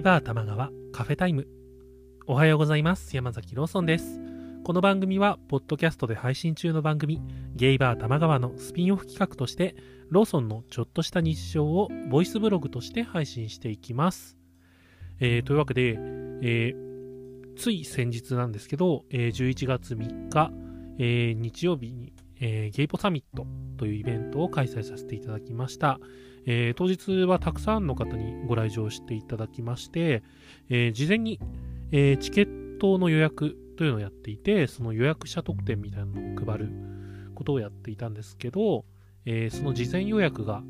ゲイバー玉川カフェタイム。おはようございます。山崎ローソンです。この番組はポッドキャストで配信中の番組ゲイバー玉川のスピンオフ企画としてローソンのちょっとした日常をボイスブログとして配信していきます、えー、というわけで、えー、つい先日なんですけど、えー、11月3日、えー、日曜日に、えー、ゲイポサミットというイベントを開催させていただきました。えー、当日はたくさんの方にご来場していただきまして、えー、事前に、えー、チケットの予約というのをやっていて、その予約者特典みたいなのを配ることをやっていたんですけど、えその事前予約が、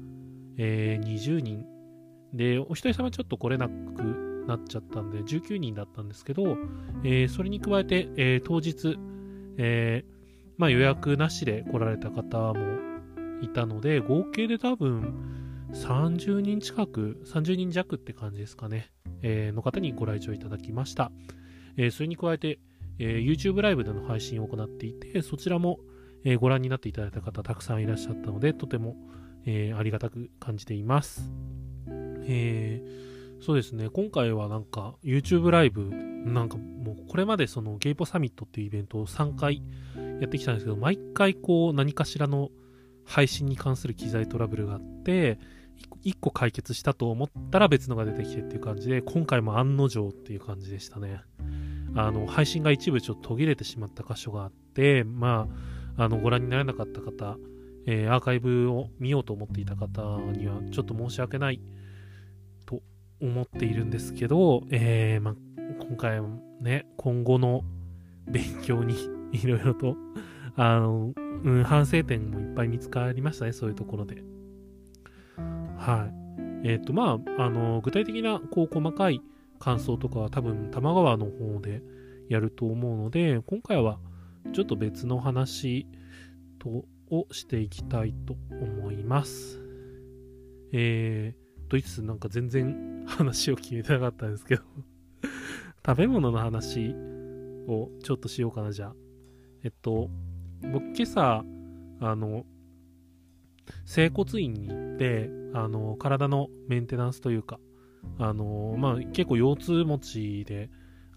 え20人で、お一人様ちょっと来れなくなっちゃったんで、19人だったんですけど、えそれに加えて、え当日、えまあ、予約なしで来られた方もいたので、合計で多分、30人近く、30人弱って感じですかね、えー、の方にご来場いただきました。えー、それに加えて、えー、YouTube ライブでの配信を行っていて、そちらも、えご覧になっていただいた方たくさんいらっしゃったので、とても、えありがたく感じています。えそうですね、今回はなんか YouTube ライブ、なんかもうこれまでそのゲイポサミットっていうイベントを3回やってきたんですけど、毎回こう何かしらの配信に関する機材トラブルがあって、1個解決したと思ったら別のが出てきてっていう感じで、今回も案の定っていう感じでしたね。あの、配信が一部ちょっと途切れてしまった箇所があって、まあ、あの、ご覧にならなかった方、えー、アーカイブを見ようと思っていた方にはちょっと申し訳ないと思っているんですけど、えー、まあ、今回もね、今後の勉強に いろいろと、あの、うん、反省点もいっぱい見つかりましたね、そういうところで。はい。えっ、ー、と、まあ、あの、具体的な、こう、細かい感想とかは多分、多摩川の方でやると思うので、今回はちょっと別の話と、をしていきたいと思います。えー、と言いつなんか全然話を決めてなかったんですけど食べ物の話をちょっとしようかな、じゃあ。えっと、僕今朝、あの、整骨院に行って、あの、体のメンテナンスというか、あの、まあ、結構腰痛持ちで、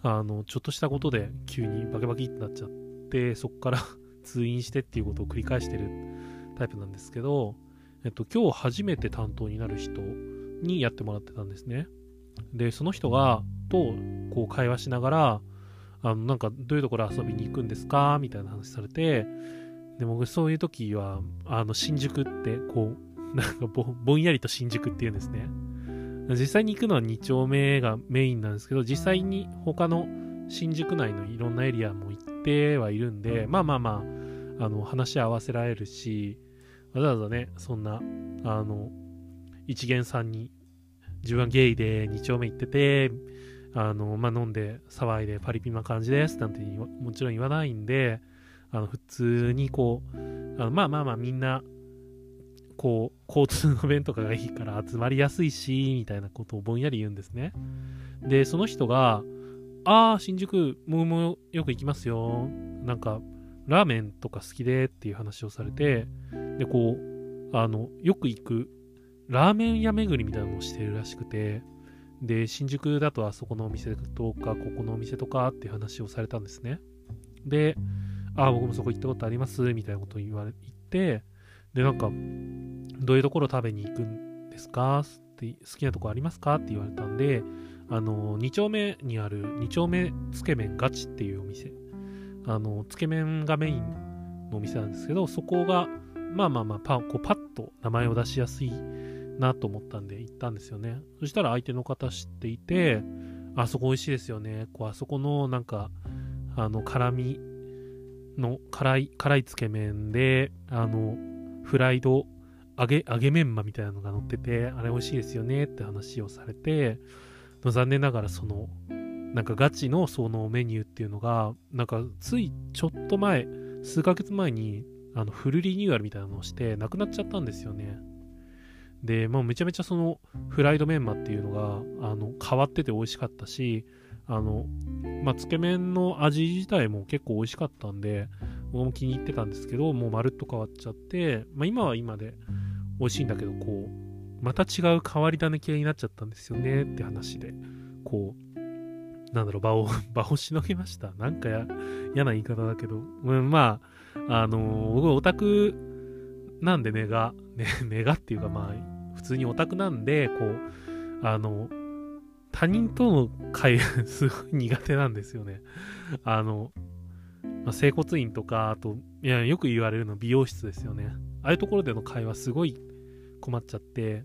あの、ちょっとしたことで急にバキバキってなっちゃって、そこから 通院してっていうことを繰り返してるタイプなんですけど、えっと、今日初めて担当になる人にやってもらってたんですね。で、その人が、と、こう会話しながら、あの、なんか、どういうところ遊びに行くんですか？みたいな話されて、で、僕そういう時は、あの、新宿って、こう、なんかぼぼんやりと新宿って言うんですね。実際に行くのは2丁目がメインなんですけど、実際に他の新宿内のいろんなエリアも行ってはいるんで、まあまあまあ、あの、話し合わせられるし、わざわざね、そんな、あの、一元さんに、自分はゲイで2丁目行ってて、あの、まあ、飲んで騒いでパリピな感じですなんてもちろん言わないんで、あの普通にこうあのまあまあまあみんなこう交通の便とかがいいから集まりやすいしみたいなことをぼんやり言うんですね。でその人が「ああ新宿ももよく行きますよ。なんかラーメンとか好きで」っていう話をされてでこうあのよく行くラーメン屋巡りみたいなのをしてるらしくてで新宿だとあそこのお店とかここのお店とかっていう話をされたんですね。でああ、僕もそこ行ったことあります、みたいなことを言われて、で、なんか、どういうところ食べに行くんですか？って好きなとこありますか？って言われたんで、あの、2丁目にある2丁目つけ麺ガチっていうお店。あの、つけ麺がメインのお店なんですけど、そこが、まあまあまあパ、こうパッと名前を出しやすいなと思ったんで行ったんですよね。そしたら相手の方知っていて、あそこ美味しいですよね。こうあそこのなんか、あの、辛みの辛い、辛いつけ麺で、あの、フライド揚げ、揚げメンマみたいなのが乗ってて、あれ美味しいですよねって話をされて、残念ながらその、なんかガチのそのメニューっていうのが、なんかついちょっと前、数ヶ月前に、あの、フルリニューアルみたいなのをして、なくなっちゃったんですよね。で、まあめちゃめちゃその、フライドメンマっていうのが、あの、変わってて美味しかったし、あの、まあ、つけ麺の味自体も結構美味しかったんで、僕も気に入ってたんですけど、もうまるっと変わっちゃって、まあ、今は今で美味しいんだけど、こう、また違う変わり種系になっちゃったんですよねって話で。こう、なんだろう、場を、場をしのげました。なんかや嫌な言い方だけど、うん、まあ、あのー、僕オタクなんでねが、ね、ねがっていうかまあ、普通にオタクなんで、こう、あの、他人との会 すごい苦手なんですよね。あの、まあ、整骨院とか、あと、いや、よく言われるの美容室ですよね。ああいうところでの会話すごい困っちゃって、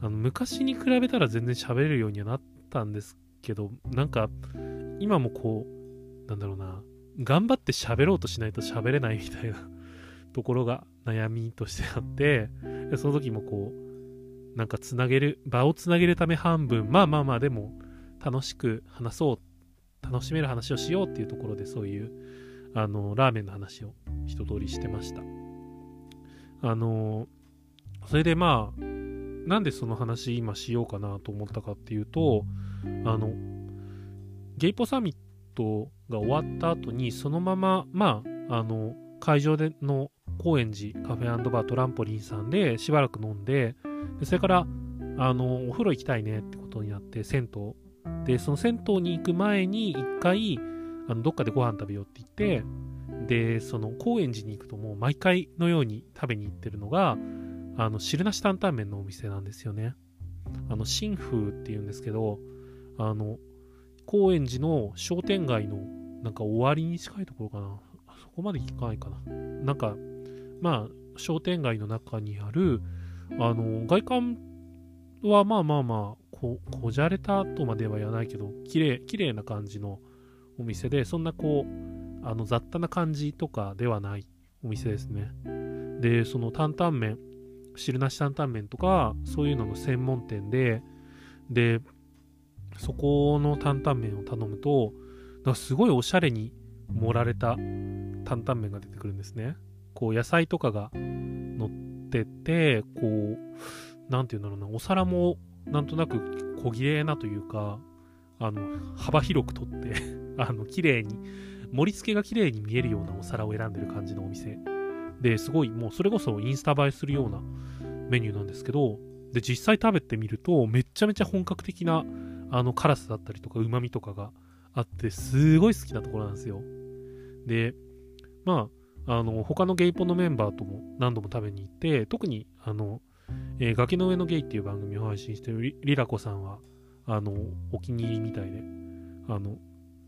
あの昔に比べたら全然喋れるようにはなったんですけど、なんか、今もこう、なんだろうな、頑張って喋ろうとしないと喋れないみたいな ところが悩みとしてあって、その時もこう、なんかつなげる、場をつなげるため半分、まあまあまあでも楽しく話そう、楽しめる話をしようっていうところでそういう、あの、ラーメンの話を一通りしてました。あの、それでまあ、なんでその話今しようかなと思ったかっていうと、あの、ゲイポサミットが終わった後に、そのまま、まあ、あの、会場での高円寺カフェバートランポリンさんでしばらく飲んで、でそれから、あの、お風呂行きたいねってことになって、銭湯。で、その銭湯に行く前に一回、あの、どっかでご飯食べようって言って、で、その高円寺に行くともう毎回のように食べに行ってるのが、あの、汁なし担々麺のお店なんですよね。あの、新風っていうんですけど、あの、高円寺の商店街のなんか終わりに近いところかな。そこまで行かないかな。なんか、まあ、商店街の中にある、あの、外観はまあまあまあ、ここじゃれたとまでは言わないけど、綺麗、綺麗な感じのお店で、そんなこう、あの雑多な感じとかではないお店ですね。で、その担々麺、汁なし担々麺とか、そういうのの専門店で、で、そこの担々麺を頼むと、なんかすごいおしゃれに盛られた担々麺が出てくるんですね。こう野菜とかが乗ってて、こう、なんていうんだろうな、お皿もなんとなく小綺麗なというか、あの、幅広くとって あの、綺麗に、盛り付けが綺麗に見えるようなお皿を選んでる感じのお店。で、すごい、もうそれこそインスタ映えするようなメニューなんですけど、で、実際食べてみると、めちゃめちゃ本格的な、あの、辛さだったりとか、旨味とかがあって、すごい好きなところなんですよ。で、まあ、あの、他のゲイポのメンバーとも何度も食べに行って、特に、あの、えー、崖の上のゲイっていう番組を配信してるリラコさんは、あの、お気に入りみたいで、あの、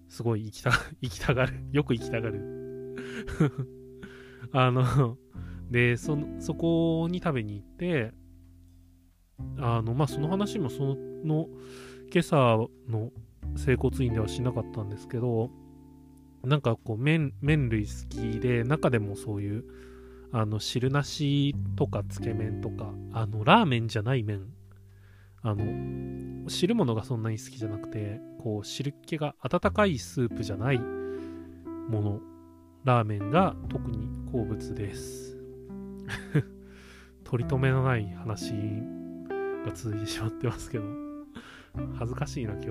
すごい行きた、行きたがる。よく行きたがる。あの、で、そ、そこに食べに行って、あの、まあ、その話もその、今朝の整骨院ではしなかったんですけど、なんかこう麺、麺類好きで、中でもそういう、あの、汁なしとかつけ麺とか、あの、ラーメンじゃない麺、あの、汁物がそんなに好きじゃなくて、こう、汁気が温かいスープじゃないもの、ラーメンが特に好物です。取り留めのない話が続いてしまってますけど、恥ずかしいな、今日。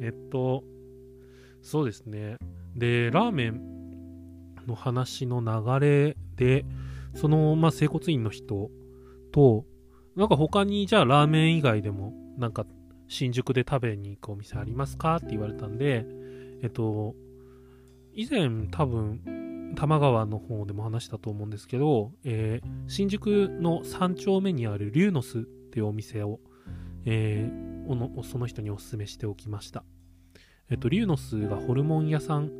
えっと、そうですね。で、ラーメンの話の流れで、その、まあ、整骨院の人と、なんか他にじゃあラーメン以外でも、なんか新宿で食べに行くお店ありますかって言われたんで、えっと、以前多分、多摩川の方でも話したと思うんですけど、えー、新宿の3丁目にあるリューノスっていうお店を、えー、その人にお勧めしておきました。えっと、リューノスがホルモン屋さん、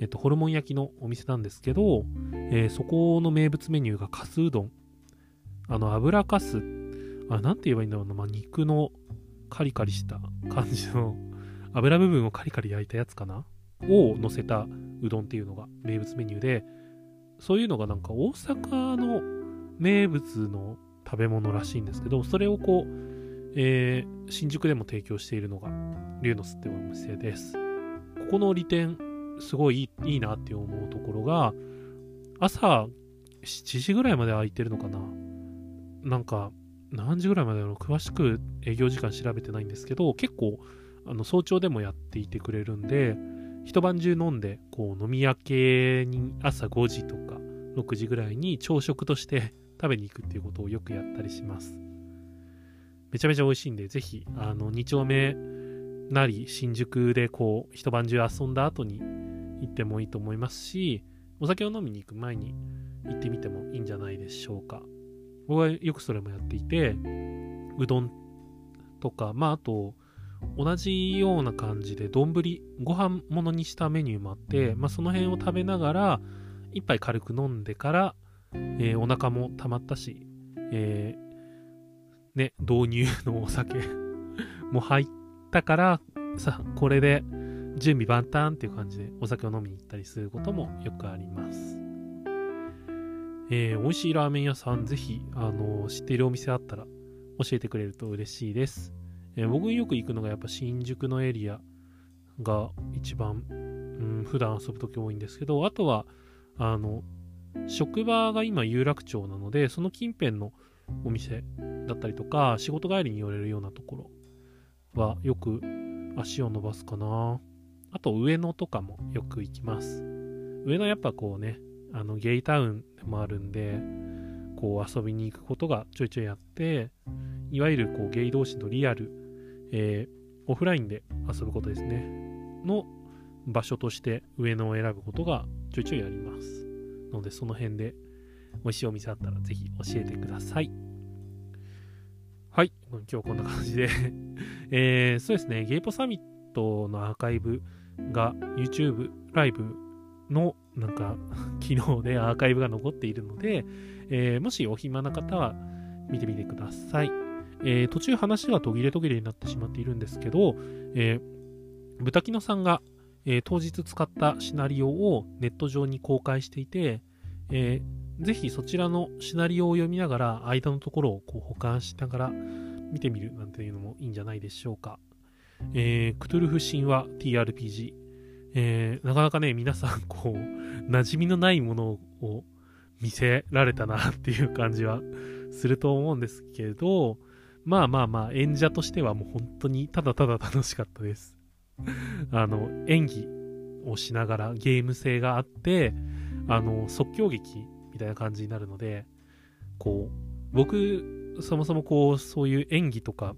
えっと、ホルモン焼きのお店なんですけど、えー、そこの名物メニューがカスうどん。あの、油かす、あ、なんて言えばいいんだろうな、まあ、肉のカリカリした感じの油部分をカリカリ焼いたやつかなを乗せたうどんっていうのが名物メニューで、そういうのがなんか大阪の名物の食べ物らしいんですけど、それをこう、えー、新宿でも提供しているのが、リューノスっていうお店です。ここの利点、すごいいいなって思うところが、朝7時ぐらいまで空いてるのかななんか、何時ぐらいまでの？詳しく営業時間調べてないんですけど、結構、あの早朝でもやっていてくれるんで、一晩中飲んで、こう飲み明けに朝5時とか6時ぐらいに朝食として食べに行くっていうことをよくやったりします。めちゃめちゃ美味しいんで、ぜひ、あの、2丁目なり、新宿でこう、一晩中遊んだ後に行ってもいいと思いますし、お酒を飲みに行く前に行ってみてもいいんじゃないでしょうか。僕はよくそれもやっていて、うどんとか、まああと、同じような感じで丼ご飯ものにしたメニューもあって、まあ、その辺を食べながら一杯軽く飲んでから、えー、お腹も溜まったし、えー、ね、導入のお酒 も入ったからさこれで準備万端っていう感じでお酒を飲みに行ったりすることもよくあります。えー、美味しいラーメン屋さん、ぜひ、あのー、知っているお店あったら教えてくれると嬉しいです。えー、僕よく行くのがやっぱ新宿のエリアが一番、うん、普段遊ぶとき多いんですけど、あとは、あの、職場が今有楽町なので、その近辺のお店だったりとか、仕事帰りに寄れるようなところはよく足を伸ばすかな。あと上野とかもよく行きます。上野やっぱこうね、あのゲイタウンでもあるんで、こう遊びに行くことがちょいちょいあって、いわゆるこうゲイ同士のリアルえー、オフラインで遊ぶことですね、の場所として上野を選ぶことがちょいちょいあります。ので、その辺で美味しいお店あったらぜひ教えてください。はい、今日こんな感じで えー、そうですね、ゲイポサミットのアーカイブが YouTube ライブのなんか機能でアーカイブが残っているので、えー、もしお暇な方は見てみてください。えー、途中話が途切れ途切れになってしまっているんですけど、えー、豚キノさんが、えー、当日使ったシナリオをネット上に公開していて、えー、ぜひそちらのシナリオを読みながら間のところをこう保管しながら見てみるなんていうのもいいんじゃないでしょうか。えー、クトゥルフ神話 TRPG、えー、なかなかね、皆さん、こう、馴染みのないものを見せられたなっていう感じはすると思うんですけど、まあまあまあ、演者としてはもう本当にただただ楽しかったです。あの、演技をしながらゲーム性があって、あの、即興劇みたいな感じになるので、こう、僕、そもそもこう、そういう演技とか、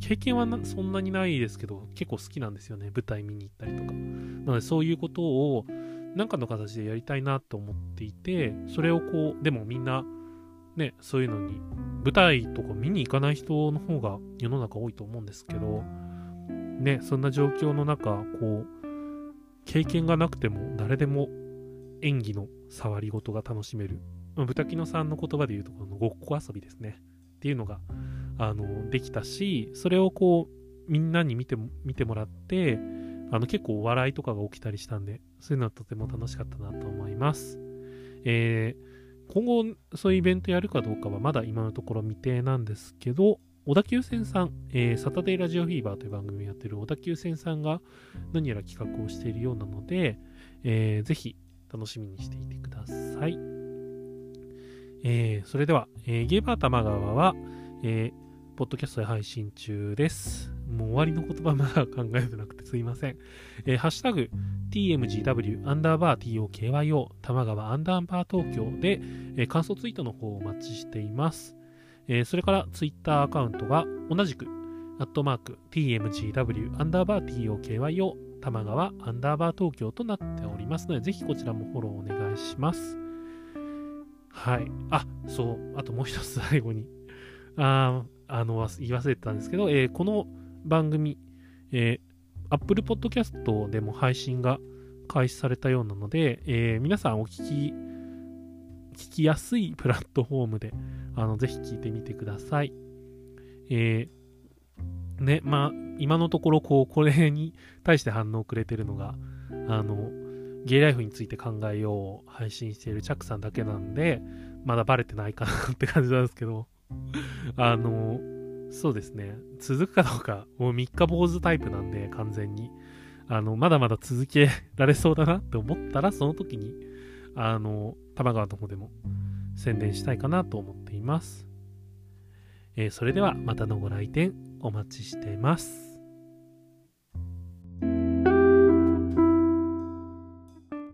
経験はそんなにないですけど、結構好きなんですよね。舞台見に行ったりとか。なので、そういうことを、何かの形でやりたいなと思っていて、それをこう、でもみんな、ね、そういうのに、舞台とか見に行かない人の方が世の中多いと思うんですけど、ね、そんな状況の中、こう、経験がなくても誰でも演技の触り事が楽しめる。豚キノさんの言葉で言うとこのごっこ遊びですね。っていうのが、あの、できたし、それをこう、みんなに見て、見てもらって、あの、結構笑いとかが起きたりしたんで、そういうのはとても楽しかったなと思います。えー、今後そういうイベントやるかどうかはまだ今のところ未定なんですけど、小田急線さん、えー、サタデーラジオフィーバーという番組をやってる小田急線さんが何やら企画をしているようなので、えー、ぜひ楽しみにしていてください。えー、それでは、えー、ゲーバー玉川は、えー、ポッドキャストで配信中です。もう終わりの言葉まだ考えてなくてすいません。えー、ハッシュタグ、tmgw アンダーバー tokyo 玉川アンダーバー東京で、えー、感想ツイートの方をお待ちしています。えー、それからツイッターアカウントが同じく、アットマーク tmgw アンダーバー tokyo 玉川アンダーバー東京となっておりますので、ぜひこちらもフォローお願いします。はい。あ、そう。あともう一つ最後に。ああの、言い忘れてたんですけど、えー、この番組、えー、Apple Podcast でも配信が開始されたようなので、えー、皆さんお聞き、聞きやすいプラットフォームで、あの、ぜひ聞いてみてください。えー、ね、まあ、今のところ、こう、これに対して反応くれてるのが、あの、ゲイライフについて考えようを配信しているチャックさんだけなんで、まだバレてないかなって感じなんですけど、あの、そうですね。続くかどうか、もう三日坊主タイプなんで、完全に。あの、まだまだ続けられそうだなって思ったら、その時に、あの、玉川の方でも宣伝したいかなと思っています。えー、それでは、またのご来店お待ちしてます。